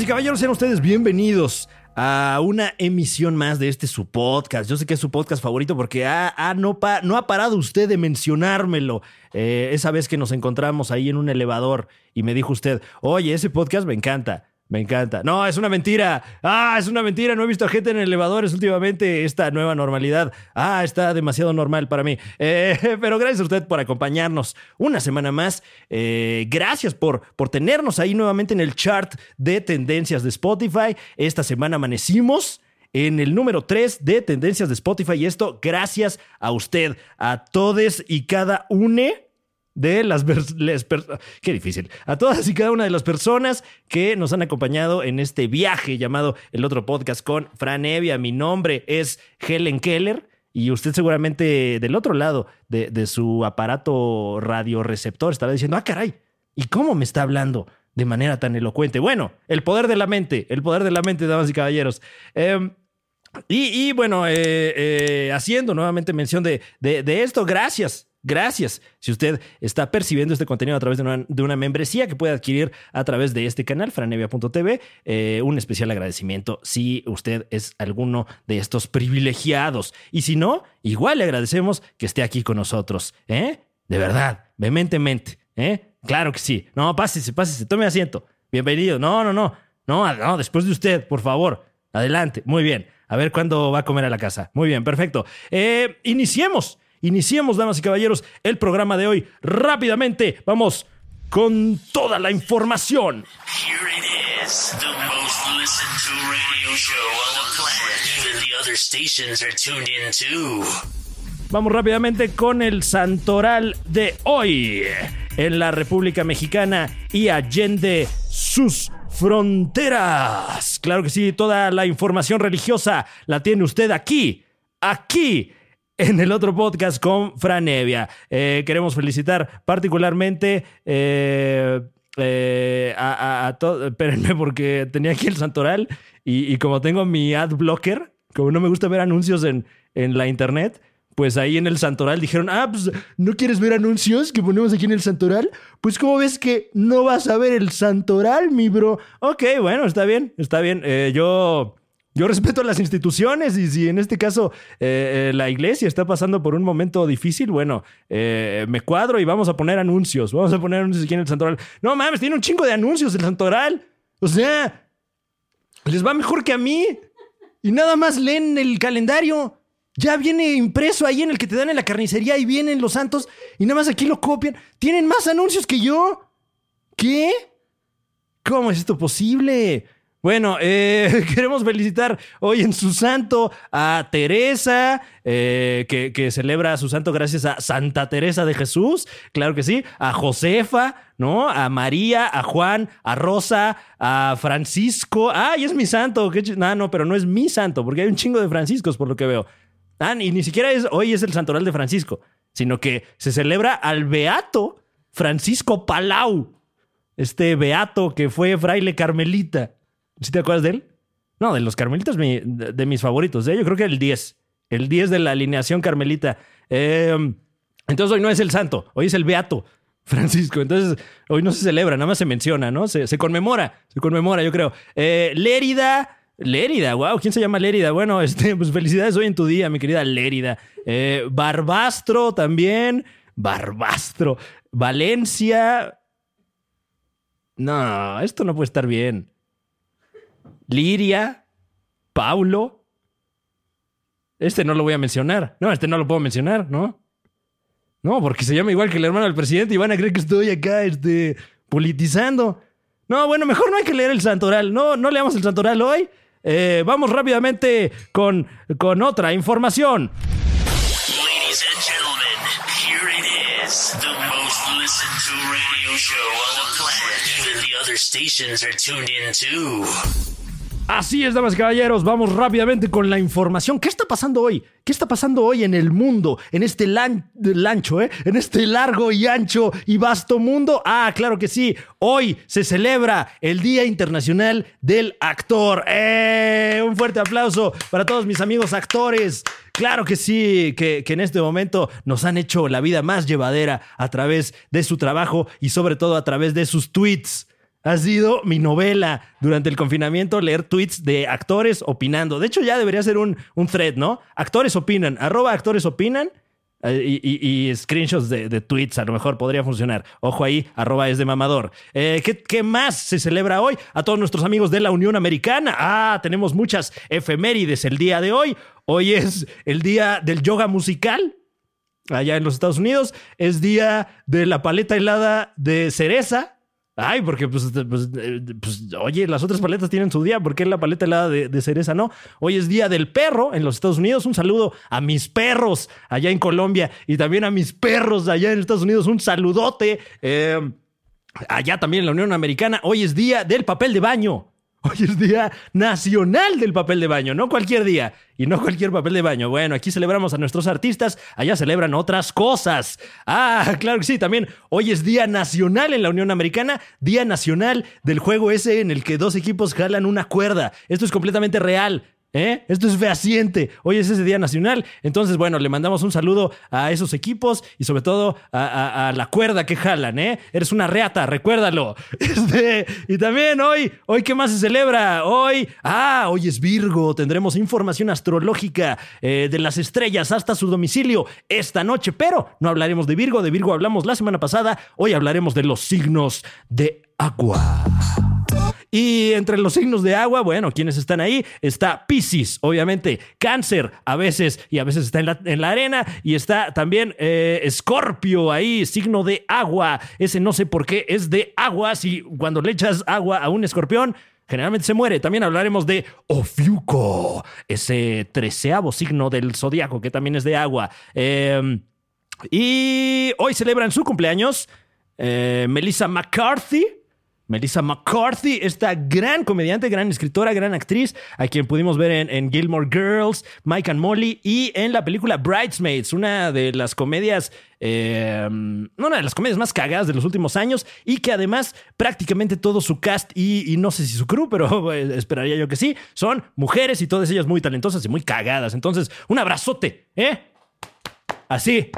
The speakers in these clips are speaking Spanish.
Y caballeros, sean ustedes bienvenidos a una emisión más de este su podcast. Yo sé que es su podcast favorito porque ah, no, pa- no ha parado usted de mencionármelo. Eh, esa vez que nos encontramos ahí en un elevador y me dijo usted, oye, ese podcast me encanta. Me encanta. No, es una mentira. Ah, es una mentira. No he visto a gente en elevadores últimamente. Esta nueva normalidad. Ah, está demasiado normal para mí. Eh, pero gracias a usted por acompañarnos una semana más. Eh, gracias por, por tenernos ahí nuevamente en el chart de tendencias de Spotify. Esta semana amanecimos en el número 3 de tendencias de Spotify. Y esto gracias a usted, a todos y cada une de las, per- qué difícil a todas y cada una de las personas que nos han acompañado en este viaje llamado el otro podcast con Fran Evia. Mi nombre es Helen Keller y usted seguramente del otro lado de, de su aparato radioreceptor estará diciendo, ah, caray, ¿y cómo me está hablando? De manera tan elocuente. Bueno, el poder de la mente, el poder de la mente, damas y caballeros. Em, y, y bueno, eh, eh, haciendo nuevamente mención de, de- de esto, gracias. Gracias. Si usted está percibiendo este contenido a través de una, membresía que puede adquirir a través de este canal, franevia.tv, eh, un especial agradecimiento si usted es alguno de estos privilegiados. Y si no, igual le agradecemos que esté aquí con nosotros. ¿eh? De verdad, vehementemente. ¿eh? Claro que sí. No, pásese, pásese, tome asiento. Bienvenido. No, no, no. No, no, después de usted, por favor. Adelante. Muy bien. A ver cuándo va a comer a la casa. Muy bien, perfecto. Eh, iniciemos. Iniciemos, damas y caballeros, el programa de hoy. Rápidamente, vamos con toda la información. Here it is, the most listened to radio show on the planet. Even the other stations are tuned in too. Vamos rápidamente con el santoral de hoy. En la República Mexicana y allende sus fronteras. Claro que sí, toda la información religiosa la tiene usted aquí, aquí. En el otro podcast con Franevia. Eh, queremos felicitar particularmente eh, eh, a, a, a to- Espérenme, porque tenía aquí el santoral y, como tengo mi ad blocker, como no me gusta ver anuncios en, en la internet, pues ahí en el Santoral dijeron, ah, pues ¿no quieres ver anuncios que ponemos aquí en el Santoral? Pues como ves que no vas a ver el Santoral, mi bro. Ok, bueno, está bien, está bien. Yo, yo respeto las instituciones y si en este caso eh, eh, la iglesia está pasando por un momento difícil, bueno, eh, me cuadro y vamos a poner anuncios. Vamos a poner anuncios aquí en el Santoral. No mames, tiene un chingo de anuncios el Santoral. O sea, les va mejor que a mí. Y nada más leen el calendario. Ya viene impreso ahí en el que te dan en la carnicería y vienen los santos y nada más aquí lo copian. Tienen más anuncios que yo. ¿Qué? ¿Cómo es esto posible? Bueno, eh, queremos felicitar hoy en su santo a Teresa, eh, que, celebra su santo gracias a Santa Teresa de Jesús, claro que sí, a Josefa, ¿no? A María, a Juan, a Rosa, a Francisco. ¡Ay, es mi santo! No, no, pero no es mi santo, porque hay un chingo de Franciscos por lo que veo. Ah, y ni siquiera es, hoy es el santoral de Francisco, sino que se celebra al beato Francisco Palau. Este beato que fue fraile carmelita. ¿Sí te acuerdas de él? No, de los carmelitas mi- de, de mis favoritos. ¿eh? Yo creo que el 10. El 10 de la alineación carmelita. Eh, entonces hoy no es el santo, hoy es el beato Francisco. Entonces hoy no se celebra, nada más se menciona, ¿no? Se, se conmemora, se conmemora, yo creo. Eh, Lérida. Lérida, wow, ¿quién se llama Lérida? Bueno, este, pues felicidades hoy en tu día, mi querida Lérida. Eh, Barbastro también. Barbastro. Valencia. No, esto no puede estar bien. Liria, Paulo. Este no lo voy a mencionar. No, este no lo puedo mencionar, ¿no? No, porque se llama igual que el hermano del presidente y van a creer que estoy acá, este, politizando. No, bueno, mejor no hay que leer el santoral. No, no leamos el santoral hoy. Eh, vamos rápidamente con, con otra información. Ladies and gentlemen, here it is, the most listened to radio show on the planet. Así es, damas y caballeros, vamos rápidamente con la información. ¿Qué está pasando hoy? ¿Qué está pasando hoy en el mundo? En este lan- lancho, ¿eh? En este largo y ancho y vasto mundo. Ah, claro que sí. Hoy se celebra el Día Internacional del Actor. ¡Eh! Un fuerte aplauso para todos mis amigos actores. Claro que sí, que, que en este momento nos han hecho la vida más llevadera a través de su trabajo y sobre todo a través de sus tweets. Ha sido mi novela durante el confinamiento, leer tweets de actores opinando. De hecho, ya debería ser un, un thread, ¿no? Actores opinan, arroba actores opinan. eh, Y, screenshots de, de tweets a lo mejor podría funcionar. Ojo ahí, arroba es de mamador. Eh, ¿qué, qué más se celebra hoy? A todos nuestros amigos de la Unión Americana. Ah, tenemos muchas efemérides el día de hoy. Hoy es el día del yoga musical allá en los Estados Unidos. Es día de la paleta helada de cereza. Ay, porque pues, pues, eh, pues, oye, las otras paletas tienen su día, ¿por qué la paleta helada de, de cereza no? Hoy es día del perro en los Estados Unidos. Un saludo a mis perros allá en Colombia y también a mis perros allá en Estados Unidos. Un saludote. Eh, allá también en la Unión Americana. Hoy es día del papel de baño. Hoy es día nacional del papel de baño, no cualquier día y no cualquier papel de baño. Bueno, aquí celebramos a nuestros artistas, allá celebran otras cosas. Ah, claro que sí, también hoy es día nacional en la Unión Americana, día nacional del juego ese en el que dos equipos jalan una cuerda. Esto es completamente real. ¿Eh? Esto es fehaciente. Hoy es ese Día Nacional. Entonces, bueno, le mandamos un saludo a esos equipos y sobre todo a, la cuerda que jalan, ¿eh? Eres una reata, recuérdalo. Este, y también hoy, hoy, ¿qué más se celebra? Hoy, ah, hoy es Virgo. Tendremos información astrológica eh, de las estrellas hasta su domicilio esta noche, pero no hablaremos de Virgo. De Virgo hablamos la semana pasada. Hoy hablaremos de los signos de agua. Y entre los signos de agua, bueno, quienes están ahí, está Pisces, obviamente, Cáncer a veces y a veces está en la, en la arena y está también eh, Escorpio ahí, signo de agua. Ese no sé por qué es de agua, si cuando le echas agua a un escorpión, generalmente se muere. También hablaremos de Ofiuco, ese treceavo signo del zodiaco que también es de agua. Eh, y hoy celebran su cumpleaños eh, Melissa McCarthy. Melissa McCarthy, esta gran comediante, gran escritora, gran actriz, a quien pudimos ver en, Gilmore Girls, Mike and Molly y en la película Bridesmaids, una de las comedias, eh, una de las comedias más cagadas de los últimos años y que además prácticamente todo su cast y, y no sé si su crew, pero eh, esperaría yo que sí, son mujeres y todas ellas muy talentosas y muy cagadas. Entonces, un abrazote, ¿eh? Así,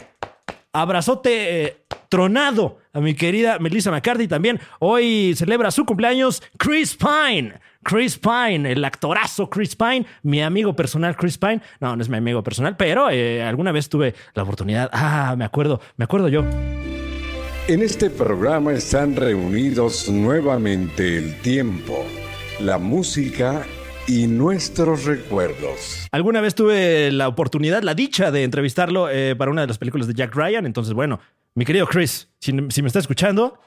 abrazote eh, tronado a mi querida Melissa McCarthy también. Hoy celebra su cumpleaños Chris Pine. Chris Pine, el actorazo Chris Pine, mi amigo personal Chris Pine. No, no es mi amigo personal, pero eh, alguna vez tuve la oportunidad. Ah, me acuerdo, me acuerdo yo. En este programa están reunidos nuevamente el tiempo, la música y nuestros recuerdos. Alguna vez tuve la oportunidad, la dicha de entrevistarlo eh, para una de las películas de Jack Ryan. Entonces, bueno, mi querido Chris, si, me está escuchando,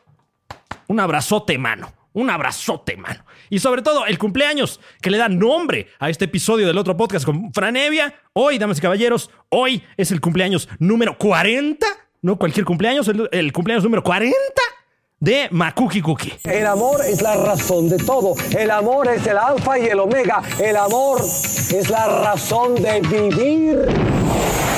un abrazote, mano. Un abrazote, mano. Y sobre todo, el cumpleaños que le da nombre a este episodio del otro podcast con Franevia. Hoy, damas y caballeros, hoy es el cumpleaños número 40. No cualquier cumpleaños, el, cumpleaños número 40 de Makuki Cookie. El amor es la razón de todo. El amor es el alfa y el omega. El amor es la razón de vivir.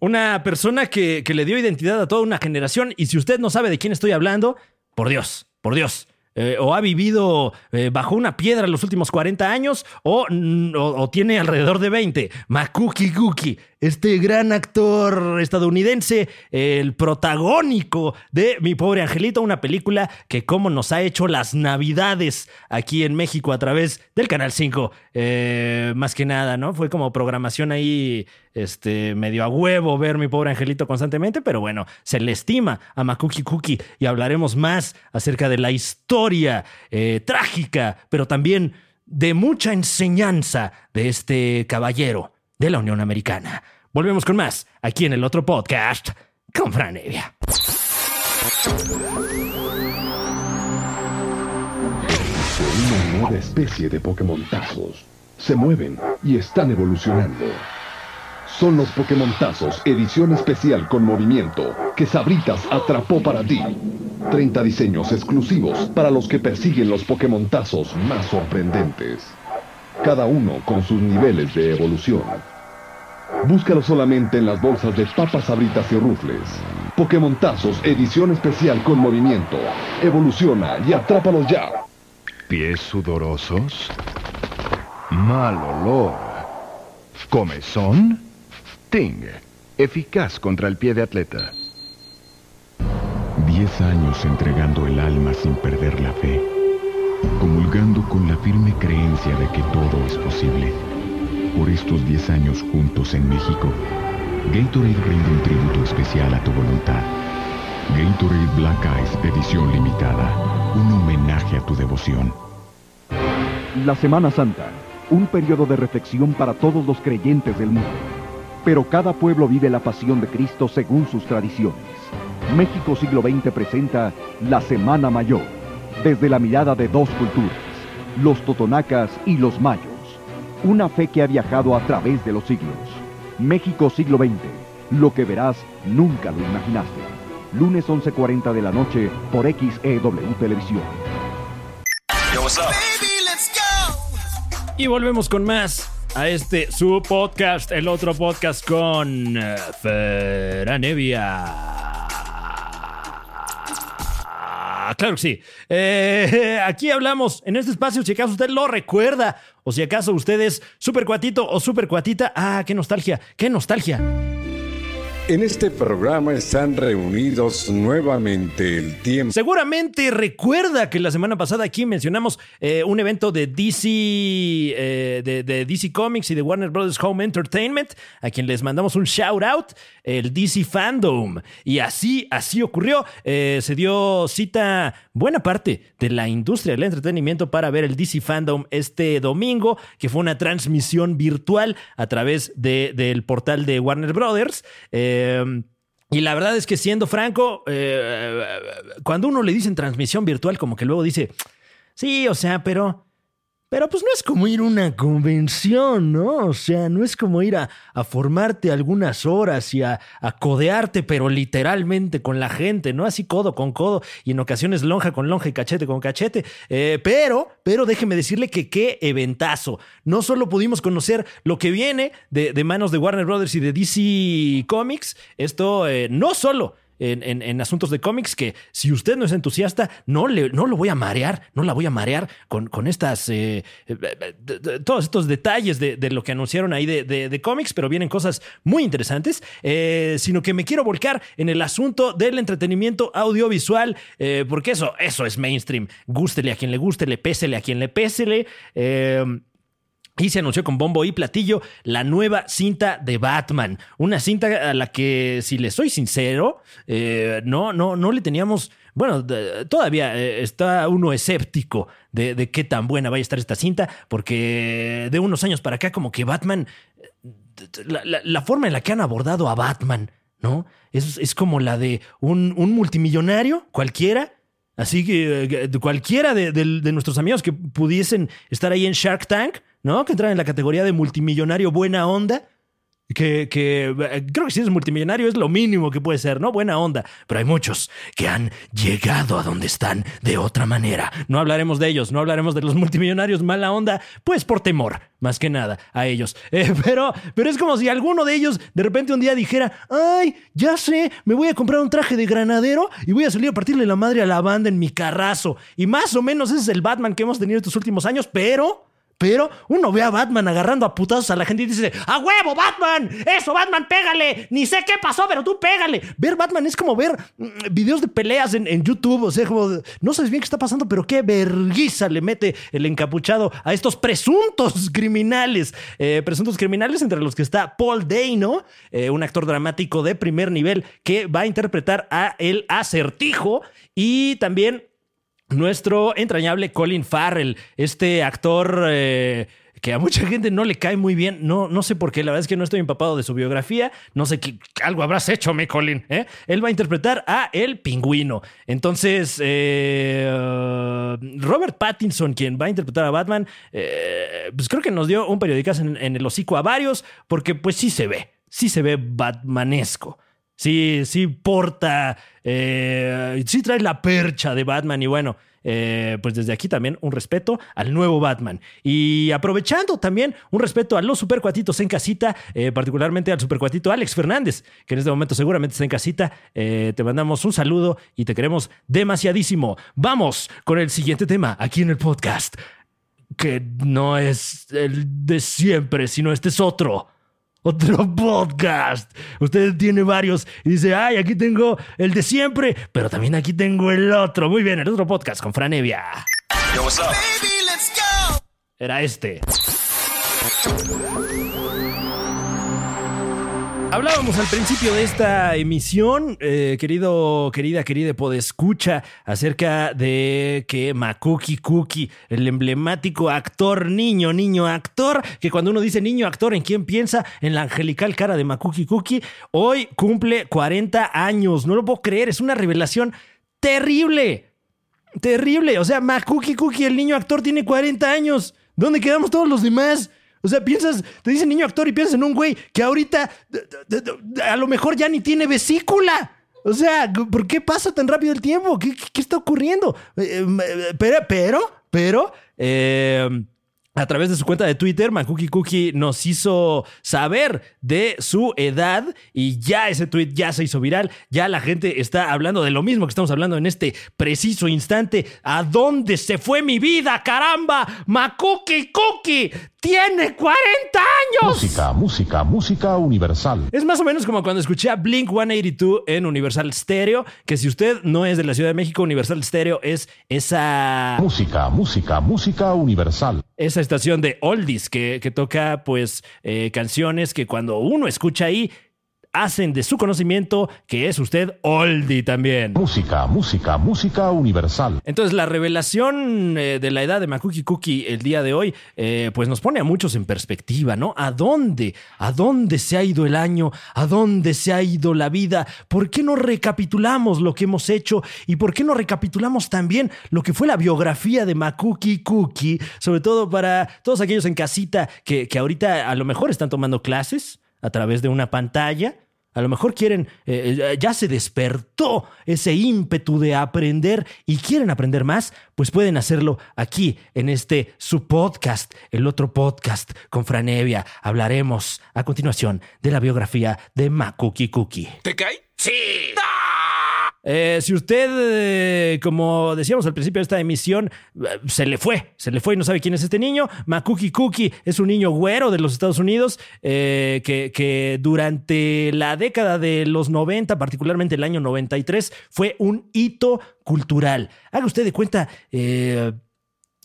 Una persona que, que le dio identidad a toda una generación. Y si usted no sabe de quién estoy hablando, por Dios, por Dios. eh, o ha vivido eh, bajo una piedra los últimos 40 años o, o- o tiene alrededor de 20. Makuki Cookie, este gran actor estadounidense, el protagónico de Mi pobre angelito, una película que como nos ha hecho las navidades aquí en México a través del Canal 5. Eh, más que nada, ¿no? Fue como programación ahí, este, medio a huevo ver Mi pobre angelito constantemente, pero bueno, se le estima a Makuki Cookie y hablaremos más acerca de la historia eh, trágica, pero también de mucha enseñanza de este caballero de la Unión Americana. Volvemos con más aquí en el otro podcast con Fran Evia. Una nueva especie de Pokémontazos. Se mueven y están evolucionando. Son los Pokémontazos, edición especial con movimiento, que Sabritas atrapó para ti. 30 diseños exclusivos para los que persiguen los Pokémontazos más sorprendentes. Cada uno con sus niveles de evolución. Búscalo solamente en las bolsas de papas sabritas y rufles. Pokémontazos, edición especial con movimiento. Evoluciona y atrápalos ya. ¿Pies sudorosos? Mal olor. ¿Comezón? Ting. Eficaz contra el pie de atleta. Diez años entregando el alma sin perder la fe, comulgando con la firme creencia de que todo es posible. Por estos diez años juntos en México, Gatorade rinde un tributo especial a tu voluntad. Gatorade Black Ice edición limitada, un homenaje a tu devoción. La Semana Santa, un periodo de reflexión para todos los creyentes del mundo. Pero cada pueblo vive la pasión de Cristo según sus tradiciones. México siglo XX presenta la Semana Mayor, desde la mirada de dos culturas, los totonacas y los mayos. Una fe que ha viajado a través de los siglos. México siglo XX, lo que verás nunca lo imaginaste. Lunes 11.40 de la noche por XEW Televisión. Y volvemos con más a este su podcast, el otro podcast con eh, Feranevia. Claro que sí. Eh, aquí hablamos en este espacio, si acaso usted lo recuerda, o si acaso usted es super cuatito o super cuatita. Ah, qué nostalgia, qué nostalgia. En este programa están reunidos nuevamente el tiempo. Seguramente recuerda que la semana pasada aquí mencionamos eh, un evento de DC, eh, de, DC Comics y de Warner Brothers Home Entertainment, a quien les mandamos un shout out, el DC Fandom. Y así, así ocurrió. Eh, se dio cita buena parte de la industria del entretenimiento para ver el DC Fandom este domingo, que fue una transmisión virtual a través de- del portal de Warner Brothers. Eh, y la verdad es que siendo franco, eh, cuando uno le dicen transmisión virtual, como que luego dice, sí, o sea, pero... Pero pues no es como ir a una convención, ¿no? O sea, no es como ir a, a formarte algunas horas y a, a codearte, pero literalmente con la gente, ¿no? Así codo con codo y en ocasiones lonja con lonja y cachete con cachete. Eh, pero, pero déjeme decirle que qué eventazo. No solo pudimos conocer lo que viene de, de manos de Warner Brothers y de DC Comics, esto eh, no solo en, en- en asuntos de cómics que si usted no es entusiasta, no, le, no lo voy a marear, no la voy a marear con, con estas, eh, eh, de- todos estos detalles de, de lo que anunciaron ahí de, de- cómics, pero vienen cosas muy interesantes, eh, sino que me quiero volcar en el asunto del entretenimiento audiovisual, eh, porque eso, eso es mainstream. Gústele a quien le guste, le pésele a quien le pésele. eh, y se anunció con bombo y platillo la nueva cinta de Batman. Una cinta a la que, si le soy sincero, eh, no, no, no le teníamos. Bueno, todavía eh, está uno escéptico de, de qué tan buena vaya a estar esta cinta, porque de unos años para acá, como que Batman. La, la- la forma en la que han abordado a Batman, ¿no? Es, es como la de un, un multimillonario cualquiera Así que eh, cualquiera de, de- de nuestros amigos que pudiesen estar ahí en Shark Tank, ¿no? Que entran en la categoría de multimillonario buena onda. Que, que eh, creo que si eres multimillonario es lo mínimo que puede ser, ¿no? Buena onda. Pero hay muchos que han llegado a donde están de otra manera. No hablaremos de ellos, no hablaremos de los multimillonarios mala onda, pues por temor, más que nada, a ellos. Eh, pero, pero es como si alguno de ellos de repente un día dijera, ay, ya sé, me voy a comprar un traje de granadero y voy a salir a partirle la madre a la banda en mi carrazo. Y más o menos ese es el Batman que hemos tenido estos últimos años, pero... Pero uno ve a Batman agarrando a putazos a la gente y dice, ¡A huevo, Batman! ¡Eso, Batman, pégale! Ni sé qué pasó, pero tú pégale. Ver Batman es como ver mm, videos de peleas en, YouTube. O sea, como, no sabes bien qué está pasando, pero qué verguiza le mete el encapuchado a estos presuntos criminales. Eh, presuntos criminales entre los que está Paul Dano, eh, un actor dramático de primer nivel que va a interpretar a el acertijo. Y también nuestro entrañable Colin Farrell, este actor eh, que a mucha gente no le cae muy bien. No, no sé por qué, la verdad es que no estoy empapado de su biografía. No sé qué algo habrás hecho, mi Colin. ¿eh? Él va a interpretar a El Pingüino. Entonces, eh, Robert Pattinson, quien va a interpretar a Batman, pues creo que nos dio un periodicazo en, en el hocico a varios, porque pues sí se ve, sí se ve Batmanesco. Sí, sí porta, eh, sí trae la percha de Batman y bueno, eh, pues desde aquí también un respeto al nuevo Batman. Y aprovechando también un respeto a los supercuatitos en casita, eh, particularmente al supercuatito Alex Fernández, que en este momento seguramente está en casita. Te mandamos un saludo y te queremos demasiadísimo. Vamos con el siguiente tema aquí en el podcast, que no es el de siempre, sino este es otro. Otro podcast. Usted tiene varios y dice, ay, aquí tengo el de siempre, pero también aquí tengo el otro. Muy bien, el otro podcast con Franevia. Era este. Hablábamos al principio de esta emisión, eh, querido, querida, querida podescucha, acerca de que Makuki Cookie, el emblemático actor, niño, niño actor, que cuando uno dice niño actor, ¿en quién piensa? En la angelical cara de Makuki Cookie, hoy cumple 40 años. No lo puedo creer, es una revelación terrible. Terrible. O sea, Makuki Cookie, el niño actor, tiene 40 años. ¿Dónde quedamos todos los demás? O sea, piensas, te dicen niño actor y piensas en un güey que ahorita a lo mejor ya ni tiene vesícula. O sea, ¿por qué pasa tan rápido el tiempo? ¿Qué, qué- está ocurriendo? Eh, eh, pero, pero, pero, eh, a través de su cuenta de Twitter, Makuki Cookie nos hizo saber de su edad y ya ese tweet ya se hizo viral. Ya la gente está hablando de lo mismo que estamos hablando en este preciso instante. ¿A dónde se fue mi vida, caramba? Makuki Cookie tiene 40 años. Música, música, música universal. Es más o menos como cuando escuché a Blink 182 en Universal Stereo, que si usted no es de la Ciudad de México, Universal Stereo es esa Música, música, música universal. esa estación de oldies que, que toca pues eh, canciones que cuando uno escucha ahí hacen de su conocimiento que es usted oldie también. Música, música, música universal. Entonces la revelación eh, de la edad de Makuki Cookie el día de hoy eh, pues nos pone a muchos en perspectiva, ¿no? ¿A dónde? ¿A dónde se ha ido el año? ¿A dónde se ha ido la vida? ¿Por qué no recapitulamos lo que hemos hecho? ¿Y por qué no recapitulamos también lo que fue la biografía de Makuki Cookie? Sobre todo para todos aquellos en casita que, que ahorita a lo mejor están tomando clases a través de una pantalla. A lo mejor quieren, eh, eh, ya se despertó ese ímpetu de aprender y quieren aprender más, pues pueden hacerlo aquí en este su podcast, el otro podcast con Franevia. Hablaremos a continuación de la biografía de Makuki Cookie. ¿Te cae? Sí. Eh, si usted, eh, como decíamos al principio de esta emisión, eh, se le fue, se le fue y no sabe quién es este niño, Makuki Cookie es un niño güero de los Estados Unidos que, que durante la década de los 90, particularmente el año 93, fue un hito cultural. Haga usted de cuenta...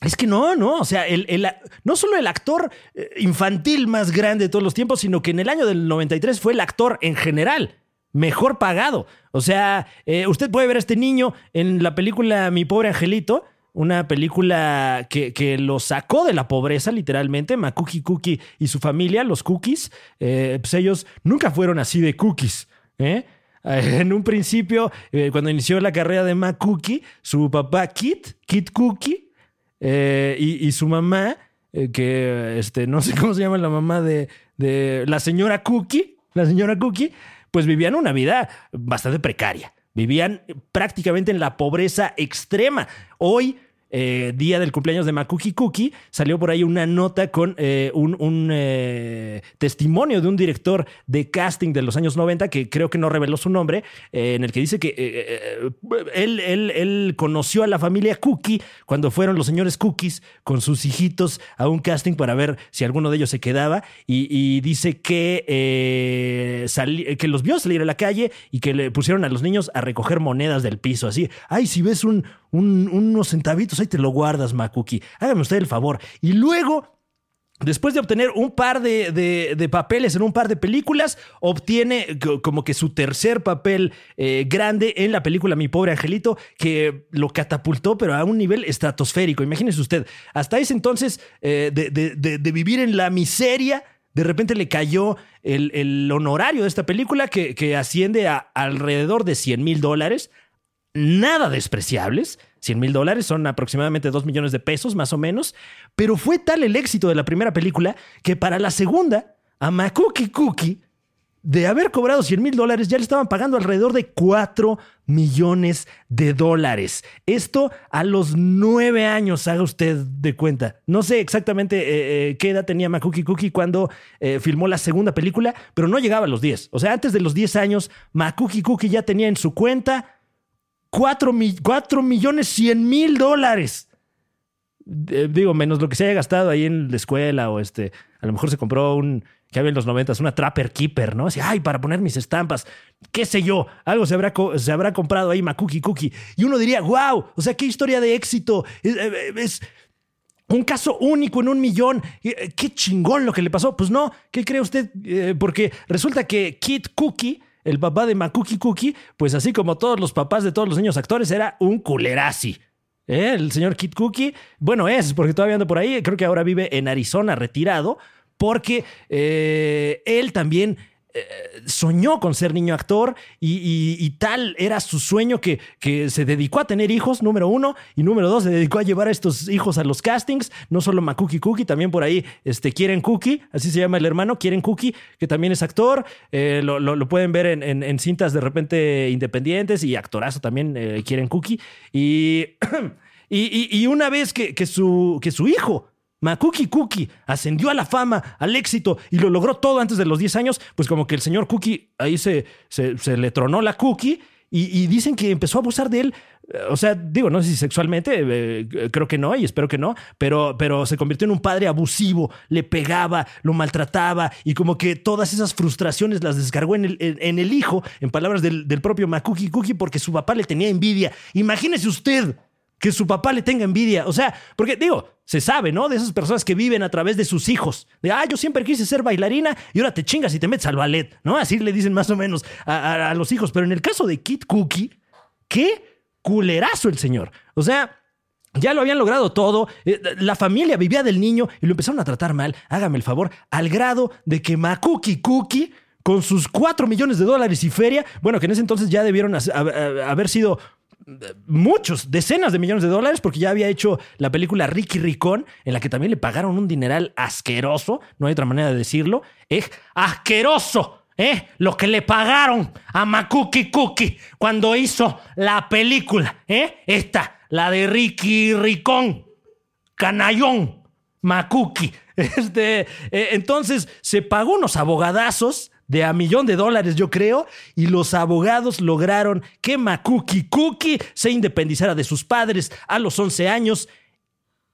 es que no, no, o sea, el, el- no solo el actor infantil más grande de todos los tiempos, sino que en el año del 93 fue el actor en general mejor pagado. O sea, eh, usted puede ver a este niño en la película Mi pobre angelito, una película que, que lo sacó de la pobreza, literalmente. Makuki Cookie y su familia, los cookies, eh, pues ellos nunca fueron así de cookies. ¿eh? En un principio, cuando inició la carrera de Makuki, su papá Kit, Kit Cookie, y, y su mamá, que este, no sé cómo se llama la mamá de, de la señora Cookie, la señora Cookie, pues vivían una vida bastante precaria. Vivían prácticamente en la pobreza extrema. Hoy, eh, día del cumpleaños de Makuki Cookie, salió por ahí una nota con eh, un, eh, testimonio de un director de casting de los años 90, que creo que no reveló su nombre, en el que dice que él, él- él conoció a la familia Cookie cuando fueron los señores Cookies con sus hijitos a un casting para ver si alguno de ellos se quedaba y, y dice que, que los vio salir a la calle y que le pusieron a los niños a recoger monedas del piso, así, ay, si ves un, un- unos centavitos, ahí te lo guardas, Makuki, hágame usted el favor. Y luego Después de obtener un par de, de- papeles en un par de películas, obtiene co- como que su tercer papel eh, grande en la película Mi pobre angelito, que lo catapultó, pero a un nivel estratosférico. Imagínese usted, hasta ese entonces eh, de- de vivir en la miseria, de repente le cayó el, el honorario de esta película que, que asciende a alrededor de 100 mil dólares nada despreciables. 100 mil dólares son aproximadamente 2 millones de pesos, más o menos. Pero fue tal el éxito de la primera película que para la segunda, a Makuki Cookie, de haber cobrado 100 mil dólares, ya le estaban pagando alrededor de 4 millones de dólares. Esto a los 9 años, haga usted de cuenta. No sé exactamente eh, eh, qué edad tenía Makuki Cookie cuando eh, filmó la segunda película, pero no llegaba a los 10. O sea, antes de los 10 años, Makuki Cookie ya tenía en su cuenta 4, millones 100 mil dólares. eh, digo, menos lo que se haya gastado ahí en la escuela o este, a lo mejor se compró un, que había en los noventas, una Trapper Keeper, ¿no? Así, ay, para poner mis estampas, qué sé yo, algo se habrá, se habrá comprado ahí Makuki Cookie. Y uno diría, wow, o sea, qué historia de éxito. Es, eh, es un caso único en un millón. Eh, Qué chingón lo que le pasó. Pues no, ¿qué cree usted? Eh, porque resulta que Kid Cookie, el papá de Makuki Cookie, pues así como todos los papás de todos los niños actores, era un culerazi. ¿Eh? El señor Kid Cookie, bueno, es porque todavía anda por ahí, creo que ahora vive en Arizona retirado, porque eh, él también eh, soñó con ser niño actor y, tal era su sueño que, que se dedicó a tener hijos, número uno, y número dos, se dedicó a llevar a estos hijos a los castings, no solo Makuki Cookie, también por ahí este, Quieren Cookie, así se llama el hermano, Quieren Cookie, que también es actor, eh, lo, lo- pueden ver en, en- cintas de repente independientes y actorazo también, eh, Quieren Cookie, y, y, y- y una vez que, que su, que su hijo Makuki Cookie ascendió a la fama, al éxito y lo logró todo antes de los 10 años, pues como que el señor Cookie ahí se, se, le tronó la Cookie y, dicen que empezó a abusar de él. Eh, O sea, digo, no sé si sexualmente, eh, creo que no y espero que no, pero, pero se convirtió en un padre abusivo, le pegaba, lo maltrataba y como que todas esas frustraciones las descargó en el, en el hijo, en palabras del, del propio Makuki Cookie, porque su papá le tenía envidia. Imagínese usted que su papá le tenga envidia. O sea, porque digo, se sabe, ¿no? De esas personas que viven a través de sus hijos. De, ah, yo siempre quise ser bailarina y ahora te chingas y te metes al ballet, ¿no? Así le dicen más o menos a, los hijos. Pero en el caso de Kid Cookie, qué culerazo el señor. O sea, ya lo habían logrado todo. eh, La familia vivía del niño y lo empezaron a tratar mal. Hágame el favor, al grado de que Makuki Cookie, con sus 4 millones de dólares y feria, bueno, que en ese entonces ya debieron haber sido muchos, decenas de millones de dólares, porque ya había hecho la película Ricky Ricón, en la que también le pagaron un dineral asqueroso, no hay otra manera de decirlo, es asqueroso. ¿Eh? Lo que le pagaron a Makuki Cookie cuando hizo la película, ¿eh? Esta, la de Ricky Ricón, canallón, Makuki. Este, eh, entonces se pagó unos abogadazos de a millón de dólares, yo creo, y los abogados lograron que Makuki Cookie se independizara de sus padres a los 11 años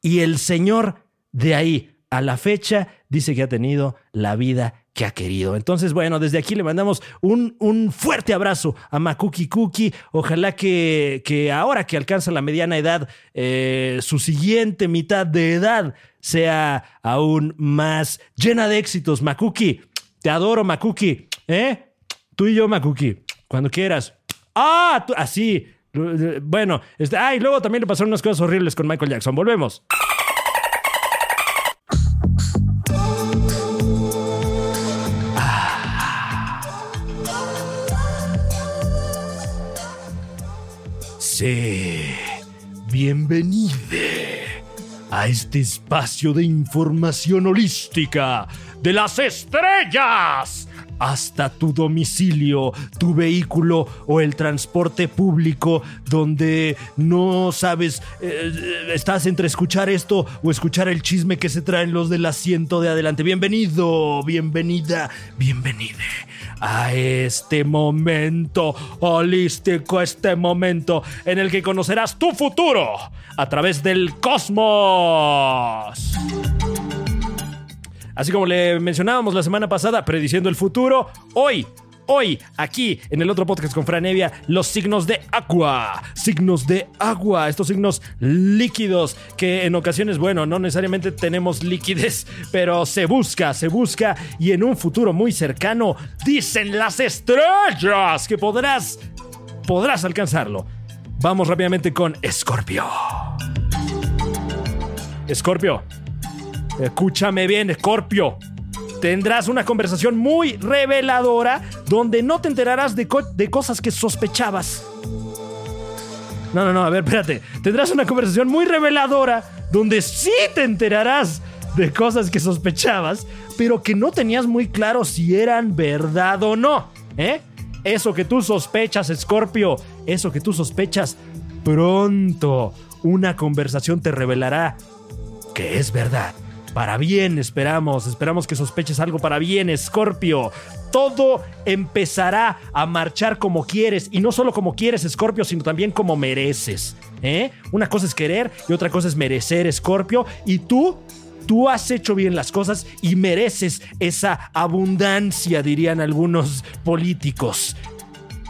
y el señor de ahí a la fecha dice que ha tenido la vida que ha querido. Entonces, bueno, desde aquí le mandamos un, un fuerte abrazo a Makuki Cookie. Ojalá que, que ahora que alcanza la mediana edad, eh, su siguiente mitad de edad sea aún más llena de éxitos. Makuki, te adoro, Makuki. ¿Eh? Tú y yo, Makuki, cuando quieras. Ah, así. Bueno, este, ah, y luego también le pasaron unas cosas horribles con Michael Jackson. Volvemos. Sí, bienvenide a este espacio de información holística de las estrellas hasta tu domicilio, tu vehículo o el transporte público donde no sabes, eh, estás entre escuchar esto o escuchar el chisme que se traen los del asiento de adelante. Bienvenido, bienvenida, bienvenide a este momento holístico, este momento en el que conocerás tu futuro a través del cosmos. Así como le mencionábamos la semana pasada, prediciendo el futuro, hoy, hoy, aquí en el otro podcast con Franevia, los signos de agua. Signos de agua, estos signos líquidos que en ocasiones, bueno, no necesariamente tenemos liquidez, pero se busca, se busca y en un futuro muy cercano, dicen las estrellas que podrás, podrás alcanzarlo. Vamos rápidamente con Escorpio. Escorpio, Escúchame bien, Scorpio. Tendrás una conversación muy reveladora donde no te enterarás de, co- de cosas que sospechabas. No, no, no, a ver, espérate. Tendrás una conversación muy reveladora donde sí te enterarás de cosas que sospechabas, pero que no tenías muy claro si eran verdad o no. ¿Eh? Eso que tú sospechas, Scorpio, eso que tú sospechas, pronto una conversación te revelará que es verdad. Para bien, esperamos. Esperamos que sospeches algo para bien, Scorpio. todo empezará a marchar como quieres. Y no solo como quieres, Scorpio, sino también como mereces. ¿eh? Una cosa es querer y otra cosa es merecer, Scorpio. Y tú Tú has hecho bien las cosas y mereces esa abundancia, dirían algunos políticos.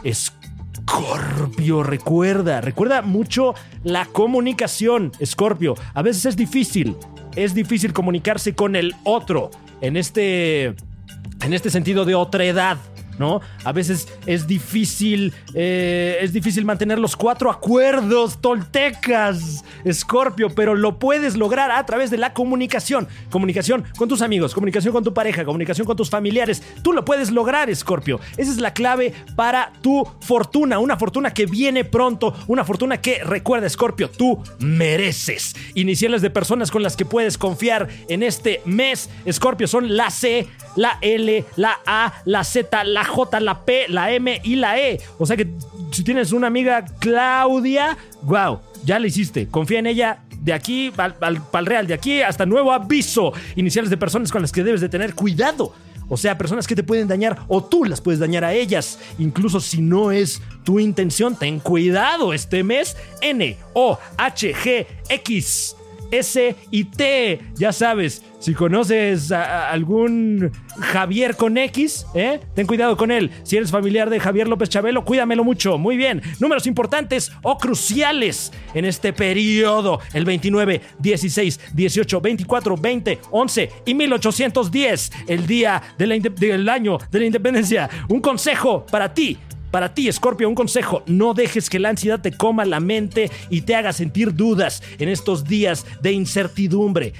Escorpio, recuerda, recuerda mucho la comunicación, Escorpio. A veces es difícil, es difícil comunicarse con el otro en este, en este sentido de otra edad. ¿No? A veces es difícil, eh, es difícil mantener los cuatro acuerdos toltecas, Scorpio, pero lo puedes lograr a través de la comunicación. Comunicación con tus amigos, comunicación con tu pareja, comunicación con tus familiares. Tú lo puedes lograr, Scorpio. Esa es la clave para tu fortuna, una fortuna que viene pronto, una fortuna que, recuerda, Scorpio, tú mereces. Iniciales de personas con las que puedes confiar en este mes, Scorpio, son la C, la L, la A, la Z, la J, la P, la M y la E. O sea que si tienes una amiga Claudia, wow, ya la hiciste. Confía en ella de aquí al, al, real, de aquí hasta nuevo aviso. Iniciales de personas con las que debes de tener cuidado. O sea, personas que te pueden dañar o tú las puedes dañar a ellas. Incluso si no es tu intención, ten cuidado este mes. N, O, H, G, X. S y T. Ya sabes, si conoces a, algún Javier con X, ¿eh? ten cuidado con él. Si eres familiar de Javier López Chabelo, cuídamelo mucho. Muy bien. Números importantes o cruciales en este periodo: el 29, 16, 18, 24, 20, 11 y 1810, el día del año de la independencia. Un consejo para ti para ti, Scorpio, un consejo, no dejes que la ansiedad te coma la mente y te haga sentir dudas en estos días de incertidumbre.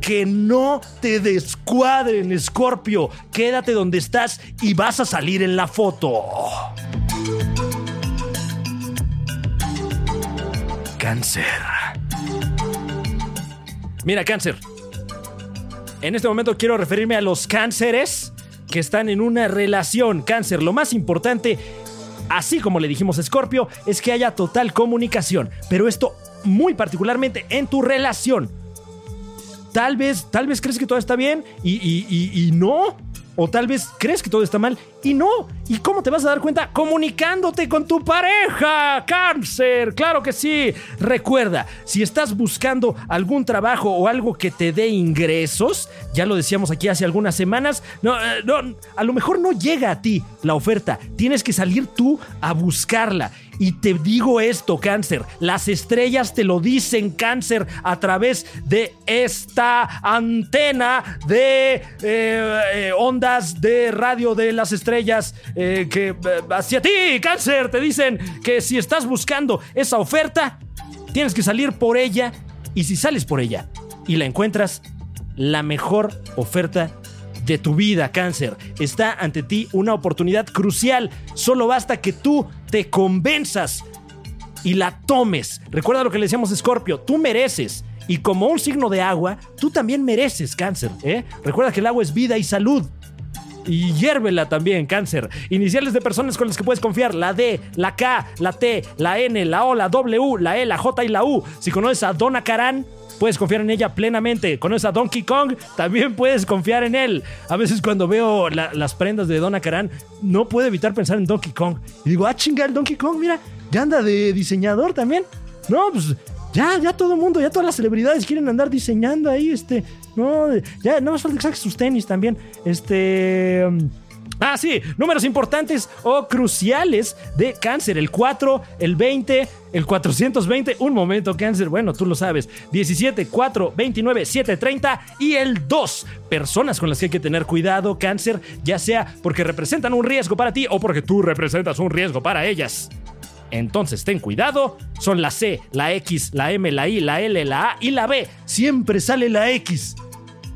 Que no te descuadren, Scorpio. Quédate donde estás y vas a salir en la foto. Cáncer. Mira, cáncer. En este momento quiero referirme a los cánceres que están en una relación. Cáncer, lo más importante, así como le dijimos a Scorpio, es que haya total comunicación. Pero esto muy particularmente en tu relación. Tal vez, tal vez crees que todo está bien y, y no. O tal vez crees que todo está mal y no. ¿Y cómo te vas a dar cuenta? Comunicándote con tu pareja. Cáncer, claro que sí. Recuerda, si estás buscando algún trabajo o algo que te dé ingresos, ya lo decíamos aquí hace algunas semanas, no, eh, no, a lo mejor no llega a ti la oferta. Tienes que salir tú a buscarla. Y te digo esto, cáncer, las estrellas te lo dicen, cáncer, a través de esta antena de eh, eh, ondas de radio de las estrellas eh, que hacia ti, cáncer, te dicen que si estás buscando esa oferta, tienes que salir por ella. Y si sales por ella y la encuentras, la mejor oferta de tu vida, cáncer. Está ante ti una oportunidad crucial. Solo basta que tú te convenzas y la tomes. Recuerda lo que le decíamos a Scorpio, tú mereces. Y como un signo de agua, tú también mereces cáncer. ¿eh? Recuerda que el agua es vida y salud. Y hiérvela también, cáncer. Iniciales de personas con las que puedes confiar: la D, la K, la T, la N, la O, la W, la E, la J y la U. Si conoces a Donna Karan, puedes confiar en ella plenamente. Conoces a Donkey Kong, también puedes confiar en él. A veces cuando veo las prendas de Donna Karan, no puedo evitar pensar en Donkey Kong. Y digo, ah, chinga, el Donkey Kong, mira, ya anda de diseñador también. No, pues ya, ya todo el mundo, ya todas las celebridades quieren andar diseñando ahí, este, no, ya, no más falta que saques sus tenis también, este... Um, ah, sí, números importantes o cruciales de cáncer. El 4, el 20, el 420. Un momento, cáncer. Bueno, tú lo sabes. 17, 4, 29, 7, 30 y el 2. Personas con las que hay que tener cuidado, cáncer, ya sea porque representan un riesgo para ti o porque tú representas un riesgo para ellas. Entonces ten cuidado, son la C, la X, la M, la I, la L, la A y la B. Siempre sale la X.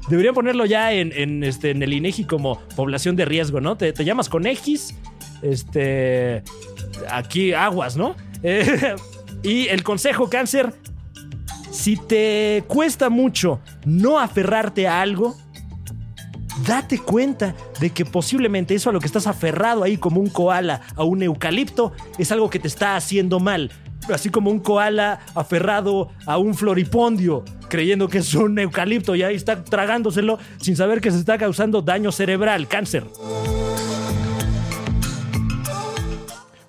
Deberían ponerlo ya en, este, en el INEGI como población de riesgo, ¿no? Te, llamas con X, este, aquí aguas, ¿no? y el consejo cáncer, si te cuesta mucho no aferrarte a algo, date cuenta de que posiblemente eso a lo que estás aferrado ahí como un koala a un eucalipto es algo que te está haciendo mal así como un koala aferrado a un floripondio, creyendo que es un eucalipto y ahí está tragándoselo sin saber que se está causando daño cerebral, cáncer.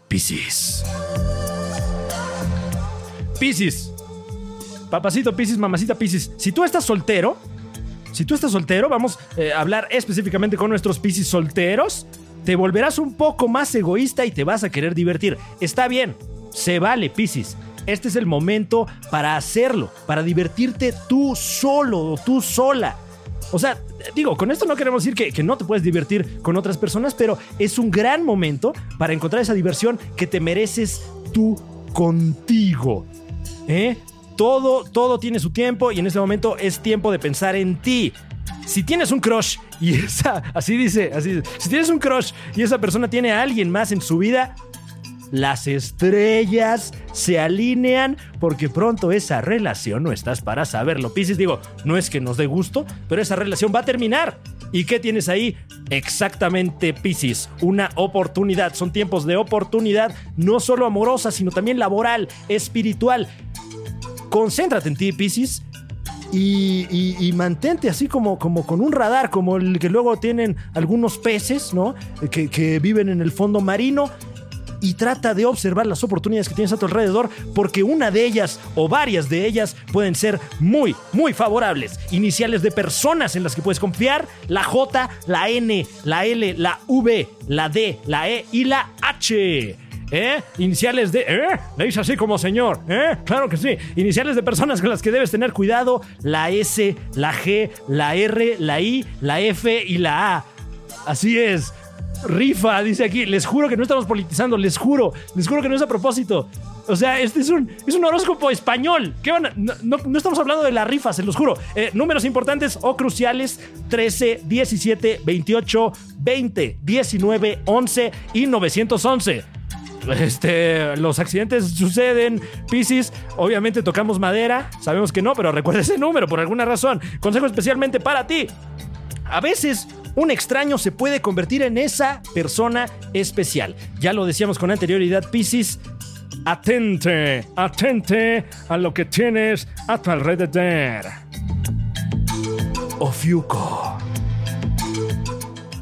Piscis. Piscis. Papacito Piscis, mamacita Piscis. Si tú estás soltero, si tú estás soltero, vamos eh, a hablar específicamente con nuestros Piscis solteros. Te volverás un poco más egoísta y te vas a querer divertir. Está bien, se vale, Piscis. Este es el momento para hacerlo, para divertirte tú solo o tú sola. O sea, digo, con esto no queremos decir que, no te puedes divertir con otras personas, pero es un gran momento para encontrar esa diversión que te mereces tú contigo. ¿Eh? Todo, todo tiene su tiempo y en este momento es tiempo de pensar en ti. Si tienes un crush y esa, así dice, así dice, si tienes un crush y esa persona tiene a alguien más en su vida, las estrellas se alinean porque pronto esa relación no estás para saberlo. Piscis, digo, no es que nos dé gusto, pero esa relación va a terminar. ¿Y qué tienes ahí? Exactamente, Piscis, una oportunidad. Son tiempos de oportunidad, no solo amorosa, sino también laboral, espiritual. Concéntrate en ti, Piscis, y, mantente así como, como con un radar, como el que luego tienen algunos peces, ¿no? Que viven en el fondo marino. Y trata de observar las oportunidades que tienes a tu alrededor, porque una de ellas o varias de ellas pueden ser muy, muy favorables. Iniciales de personas en las que puedes confiar: la J, la N, la L, la V, la D, la E y la H. ¿Eh? Iniciales de... ¿Eh? Le dice así como señor. ¿Eh? Claro que sí. Iniciales de personas con las que debes tener cuidado. La S, la G, la R, la I, la F y la A. Así es. Rifa, dice aquí. Les juro que no estamos politizando. Les juro. Les juro que no es a propósito. O sea, este es un, es un horóscopo español. ¿Qué van a- no, estamos hablando de la rifa, se los juro. Eh, números importantes o cruciales: 13, 17, 28, 20, 19, 11 y 911. Este, los accidentes suceden, Piscis, obviamente tocamos madera, sabemos que no, pero recuerda ese número por alguna razón. Consejo especialmente para ti. A veces un extraño se puede convertir en esa persona especial. Ya lo decíamos con anterioridad, Piscis. Atente, atente a lo que tienes a tu alrededor. Ofiuco.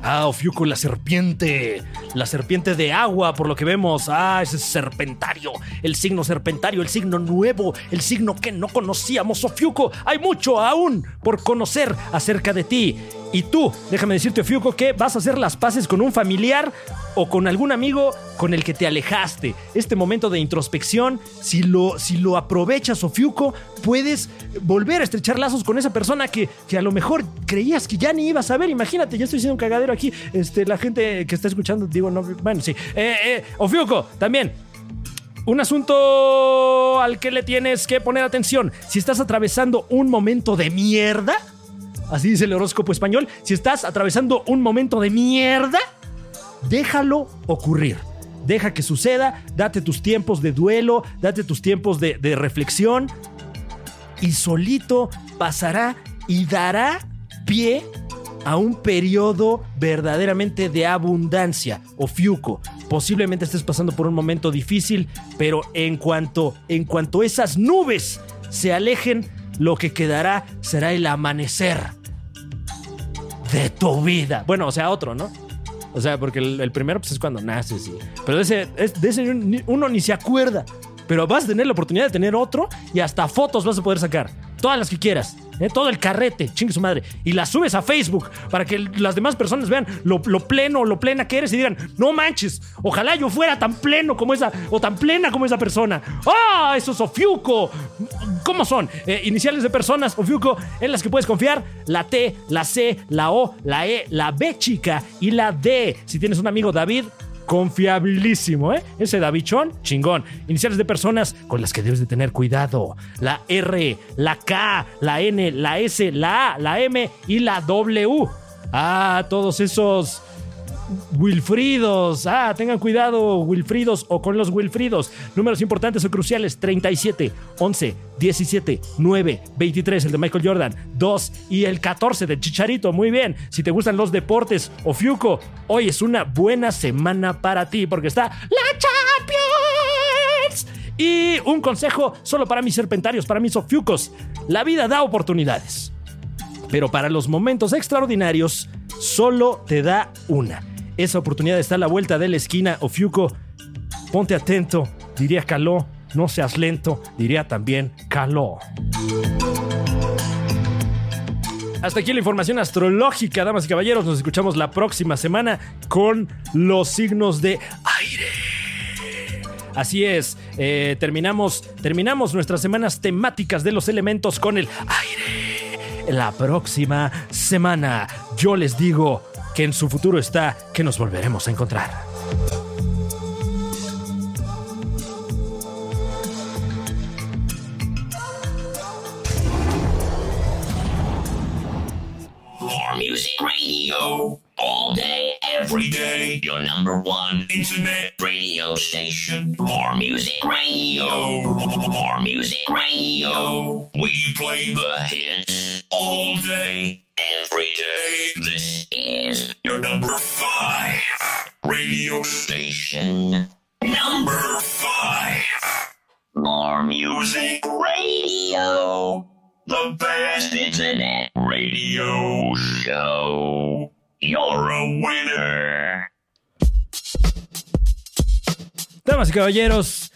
Ah, Ofiuco, la serpiente. La serpiente de agua, por lo que vemos. Ah, ese es serpentario. El signo serpentario, el signo nuevo, el signo que no conocíamos. Ofiuco, hay mucho aún por conocer acerca de ti. Y tú, déjame decirte, Ofiuco, que vas a hacer las paces con un familiar o con algún amigo con el que te alejaste. Este momento de introspección, si lo, si lo aprovechas, Ofiuco, puedes volver a estrechar lazos con esa persona que, que a lo mejor creías que ya ni ibas a ver. Imagínate, ya estoy haciendo un cagadero aquí. Este, la gente que está escuchando, digo, no, bueno, sí. Eh, eh, Ofiuco, también. Un asunto al que le tienes que poner atención. Si estás atravesando un momento de mierda, así dice el horóscopo español, si estás atravesando un momento de mierda, déjalo ocurrir. Deja que suceda, date tus tiempos de duelo, date tus tiempos de, de reflexión y solito pasará y dará pie a un periodo verdaderamente de abundancia o fiuco. Posiblemente estés pasando por un momento difícil, pero en cuanto en cuanto esas nubes se alejen, lo que quedará será el amanecer de tu vida. Bueno, o sea, otro, ¿no? O sea, porque el, el primero pues, es cuando naces, y, pero de ese, es- de ese uno ni se acuerda. Pero vas a tener la oportunidad de tener otro y hasta fotos vas a poder sacar. Todas las que quieras. ¿eh? Todo el carrete, chingue su madre. Y las subes a Facebook para que las demás personas vean lo, lo pleno lo plena que eres y digan, no manches, ojalá yo fuera tan pleno como esa, o tan plena como esa persona. ¡Ah! eso es Ofiuco. ¿Cómo son? Eh, iniciales de personas, Ofiuco, en las que puedes confiar. La T, la C, la O, la E, la B chica y la D. Si tienes un amigo David, confiabilísimo, ¿eh? Ese Davichón, chingón. Iniciales de personas con las que debes de tener cuidado. La R, la K, la N, la S, la A, la M y la W. Ah, todos esos Wilfridos. Ah, tengan cuidado, Wilfridos o con los Wilfridos. Números importantes o cruciales: 37, 11, 17, 9, 23, el de Michael Jordan, 2 y el 14 de Chicharito. Muy bien. Si te gustan los deportes o Fiuco, hoy es una buena semana para ti porque está la Champions. Y un consejo solo para mis serpentarios, para mis ofiucos. La vida da oportunidades. Pero para los momentos extraordinarios, solo te da una. Esa oportunidad está a la vuelta de la esquina, Ofiuco. ponte atento, diría Caló, no seas lento, diría también Caló. Hasta aquí la información astrológica, damas y caballeros. Nos escuchamos la próxima semana con los signos de aire. Así es, eh, terminamos, terminamos nuestras semanas temáticas de los elementos con el aire. La próxima semana yo les digo que en su futuro está que nos volveremos a encontrar. Music radio. All day, every day. Your number one internet radio station. More music radio. More music radio. We play the hits all day, every day. This is your number five radio station. Number five. More music radio. The best internet radio show. You're a winner. Damas y caballeros,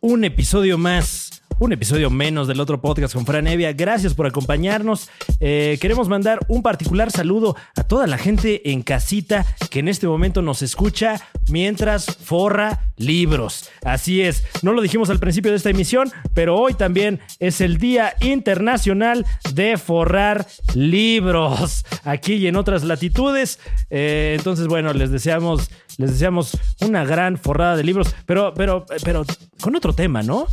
un episodio más. Un episodio menos del otro podcast con Fran Evia. Gracias por acompañarnos. Eh, queremos mandar un particular saludo a toda la gente en casita que en este momento nos escucha mientras forra libros. Así es, no lo dijimos al principio de esta emisión, pero hoy también es el Día Internacional de Forrar Libros. Aquí y en otras latitudes. Eh, entonces, bueno, les deseamos, les deseamos una gran forrada de libros, pero, pero, pero con otro tema, ¿no?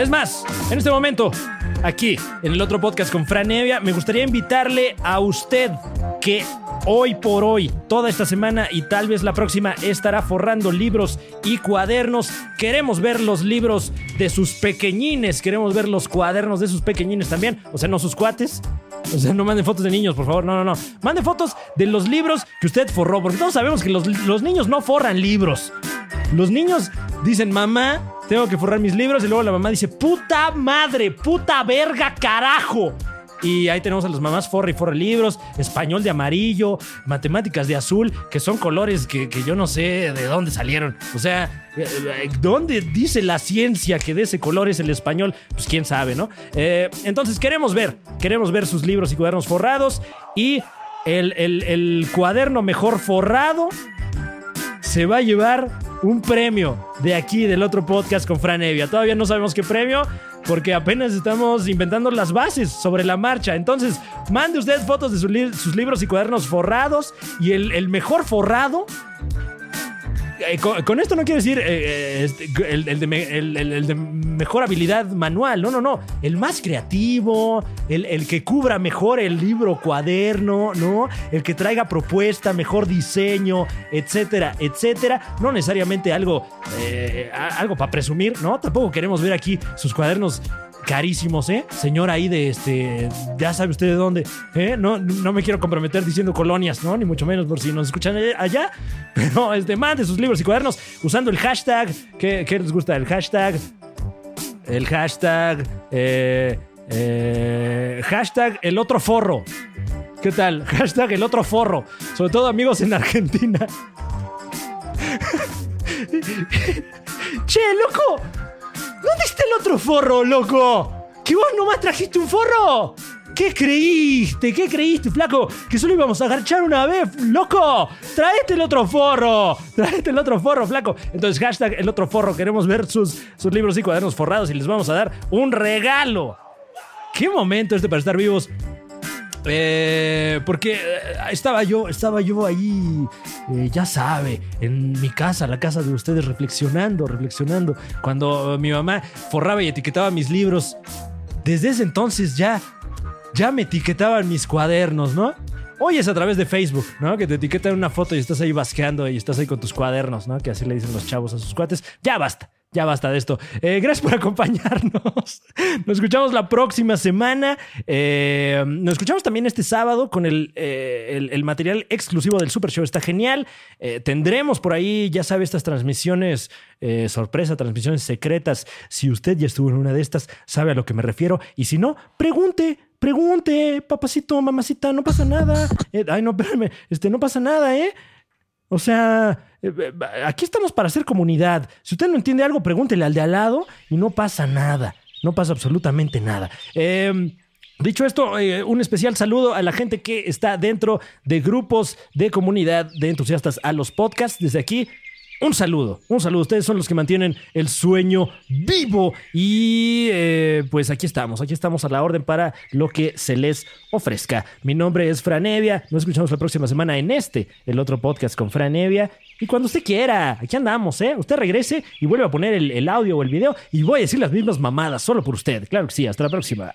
Es más, en este momento, aquí, en el otro podcast con Fran Evia, me gustaría invitarle a usted que hoy por hoy, toda esta semana y tal vez la próxima, estará forrando libros y cuadernos. Queremos ver los libros de sus pequeñines, queremos ver los cuadernos de sus pequeñines también, o sea, no sus cuates. O sea, no manden fotos de niños, por favor. No, no, no. Mande fotos de los libros que usted forró. Porque todos sabemos que los, los niños no forran libros. Los niños dicen, mamá, tengo que forrar mis libros. Y luego la mamá dice, puta madre, puta verga, carajo. Y ahí tenemos a las mamás forra y forra libros, español de amarillo, matemáticas de azul, que son colores que, que yo no sé de dónde salieron. O sea, eh, ¿dónde dice la ciencia que de ese color es el español? Pues quién sabe, ¿no? Eh, entonces queremos ver, queremos ver sus libros y cuadernos forrados y el, el- el cuaderno mejor forrado se va a llevar un premio de aquí, del otro podcast con Fran Evia. Todavía no sabemos qué premio, porque apenas estamos inventando las bases sobre la marcha. Entonces, mande usted fotos de sus, li- sus libros y cuadernos forrados y el mejor forrado. Eh, con, esto no quiero decir eh, eh, este, el, de mejor habilidad manual, no, no, no. El más creativo, el, que cubra mejor el libro cuaderno, ¿no? El que traiga propuesta, mejor diseño, etcétera, etcétera. No necesariamente algo, algo para presumir, ¿no? Tampoco queremos ver aquí sus cuadernos carísimos, ¿eh? Señor ahí de este, ya sabe usted de dónde, ¿eh? No, no me quiero comprometer diciendo colonias, ¿no? Ni mucho menos por si nos escuchan allá, pero este, mande sus libros y cuadernos usando el hashtag, ¿qué, qué les gusta? El hashtag, el hashtag, eh, eh, hashtag el otro forro. ¿Qué tal? Hashtag el otro forro. Sobre todo amigos en Argentina. che, loco. ¿Dónde está el otro forro, loco? ¿Que vos nomás trajiste un forro? ¿Qué creíste? ¿Qué creíste, flaco? ¿Que solo íbamos a agarchar una vez, loco? Traete el otro forro. Traete el otro forro, flaco. Entonces, hashtag el otro forro. Queremos ver sus, sus libros y cuadernos forrados y les vamos a dar un regalo. ¿Qué momento este para estar vivos? Eh, porque eh, estaba yo, estaba yo ahí, eh, ya sabe, en mi casa, la casa de ustedes, reflexionando, reflexionando. Cuando mi mamá forraba y etiquetaba mis libros, desde ese entonces ya, ya me etiquetaban mis cuadernos, ¿no? Hoy es a través de Facebook, ¿no? Que te etiquetan una foto y estás ahí basqueando y estás ahí con tus cuadernos, ¿no? Que así le dicen los chavos a sus cuates. Ya basta. Ya basta de esto. Eh, gracias por acompañarnos. Nos escuchamos la próxima semana. Eh, nos escuchamos también este sábado con el, eh, el- el material exclusivo del Super Show. Está genial. Tendremos por ahí, ya sabe, estas transmisiones sorpresa, transmisiones secretas. Si usted ya estuvo en una de estas, sabe a lo que me refiero. Y si no, pregunte. Pregunte, papacito, mamacita, no pasa nada. Ay, no, espérame, este, no pasa nada, ¿eh? O sea, aquí estamos para hacer comunidad. Si usted no entiende algo, pregúntele al de al lado y no pasa nada. No pasa absolutamente nada. Eh, Dicho esto, eh, un especial saludo a la gente que está dentro de grupos de comunidad de entusiastas a los podcasts. Desde aquí, un saludo, un saludo. Ustedes son los que mantienen el sueño vivo. Y eh, pues aquí estamos, aquí estamos a la orden para lo que se les ofrezca. Mi nombre es Franevia. Nos escuchamos la próxima semana en este, el otro podcast con Franevia. Y cuando usted quiera, aquí andamos, ¿eh? Usted regrese y vuelve a poner el, el audio o el video y voy a decir las mismas mamadas solo por usted. Claro que sí, hasta la próxima.